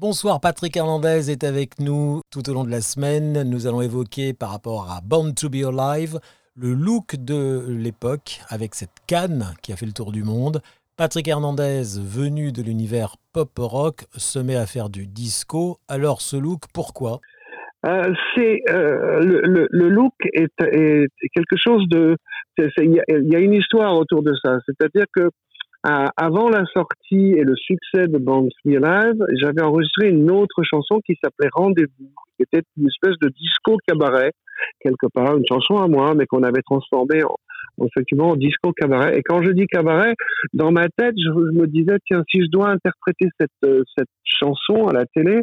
Bonsoir, Patrick Hernandez est avec nous tout au long de la semaine. Nous allons évoquer par rapport à Born to Be Alive le look de l'époque avec cette canne qui a fait le tour du monde. Patrick Hernandez, venu de l'univers pop rock, se met à faire du disco. Alors ce look, pourquoi? Euh, c'est euh, le, look est, est, quelque chose de il y, a une histoire autour de ça c'est-à-dire que avant la sortie et le succès de Bounce Me Alive, j'avais enregistré une autre chanson qui s'appelait Rendez-vous, qui était une espèce de disco cabaret, quelque part, une chanson à moi, mais qu'on avait transformée en, effectivement en disco cabaret. Et quand je dis cabaret, dans ma tête, je, me disais, tiens, si je dois interpréter cette, euh, cette chanson à la télé,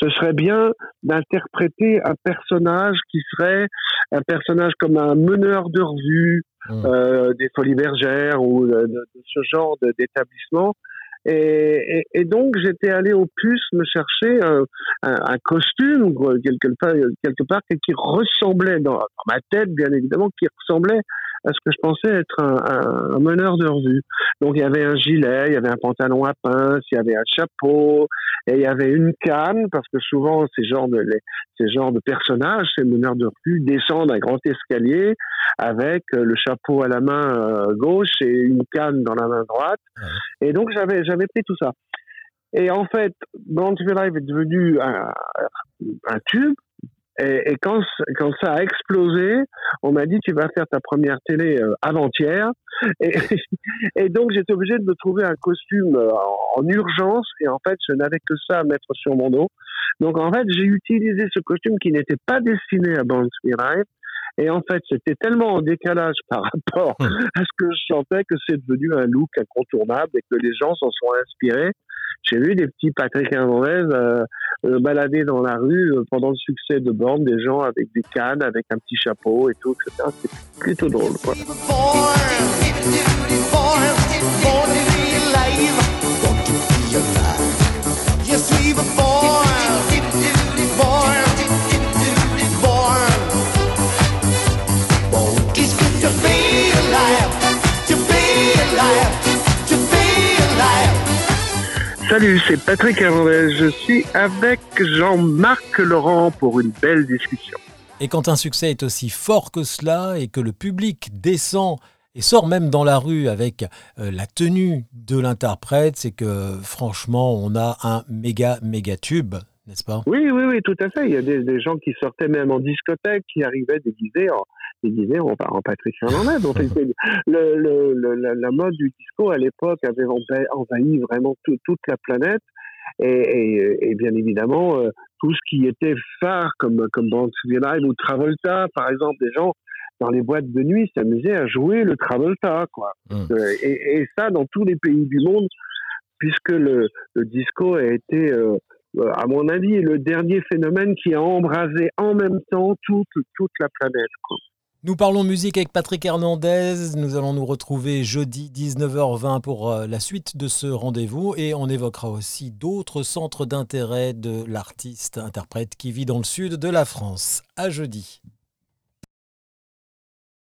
ce serait bien d'interpréter un personnage qui serait un personnage comme un meneur de revue, Mmh. Euh, des folies bergères ou de, ce genre d'établissement. Et, et, donc j'étais allé au puce me chercher un, un, costume quelque part, quelque part qui ressemblait dans, dans, ma tête bien évidemment qui ressemblait à ce que je pensais être un, un, meneur de revue. Donc il y avait un gilet, il y avait un pantalon à pince, il y avait un chapeau, et il y avait une canne, parce que souvent ces genres de, ces genres de personnages, ces meneurs de revue, descendent un grand escalier avec euh, le chapeau à la main euh, gauche et une canne dans la main droite. Et donc j'avais j'avais pris tout ça. Et en fait, Born Live est devenu un, un tube et, et quand, quand ça a explosé, on m'a dit tu vas faire ta première télé euh, avant-hier. Et, et, donc j'étais obligé de me trouver un costume euh, en, urgence. Et en fait, je n'avais que ça à mettre sur mon dos. Donc en fait, j'ai utilisé ce costume qui n'était pas destiné à Bounce Live. Et en fait, c'était tellement en décalage par rapport à ce que je sentais que c'est devenu un look incontournable et que les gens s'en sont inspirés. J'ai vu des petits Patrick Hernandez euh, euh, balader dans la rue euh, pendant le succès de Borne, des gens avec des cannes, avec un petit chapeau et tout, etc. C'est plutôt drôle, quoi. Salut, c'est Patrick Hernandez. Je suis avec Jean-Marc Laurent pour une belle discussion. Et quand un succès est aussi fort que cela et que le public descend et sort même dans la rue avec euh, la tenue de l'interprète, c'est que franchement, on a un méga, méga tube, n'est-ce pas? Oui, oui, oui, tout à fait. Il y a des, gens qui sortaient même en discothèque, qui arrivaient déguisés en, déguisés en, en Patrick Hernandez. Donc, le, le, la, mode du disco à l'époque avait envahi vraiment toute la planète. Et, et, bien évidemment, euh, tout ce qui était phare, comme, comme Live ou Travolta, par exemple, des gens dans les boîtes de nuit s'amusaient à jouer le Travolta. Quoi. Mmh. Euh, et, et, ça, dans tous les pays du monde, puisque le, le disco a été... Euh, à mon avis, le dernier phénomène qui a embrasé en même temps toute, toute la planète. Nous parlons musique avec Patrick Hernandez. Nous allons nous retrouver jeudi 19h20 pour euh, la suite de ce rendez-vous et on évoquera aussi d'autres centres d'intérêt de l'artiste interprète qui vit dans le sud de la France. À jeudi.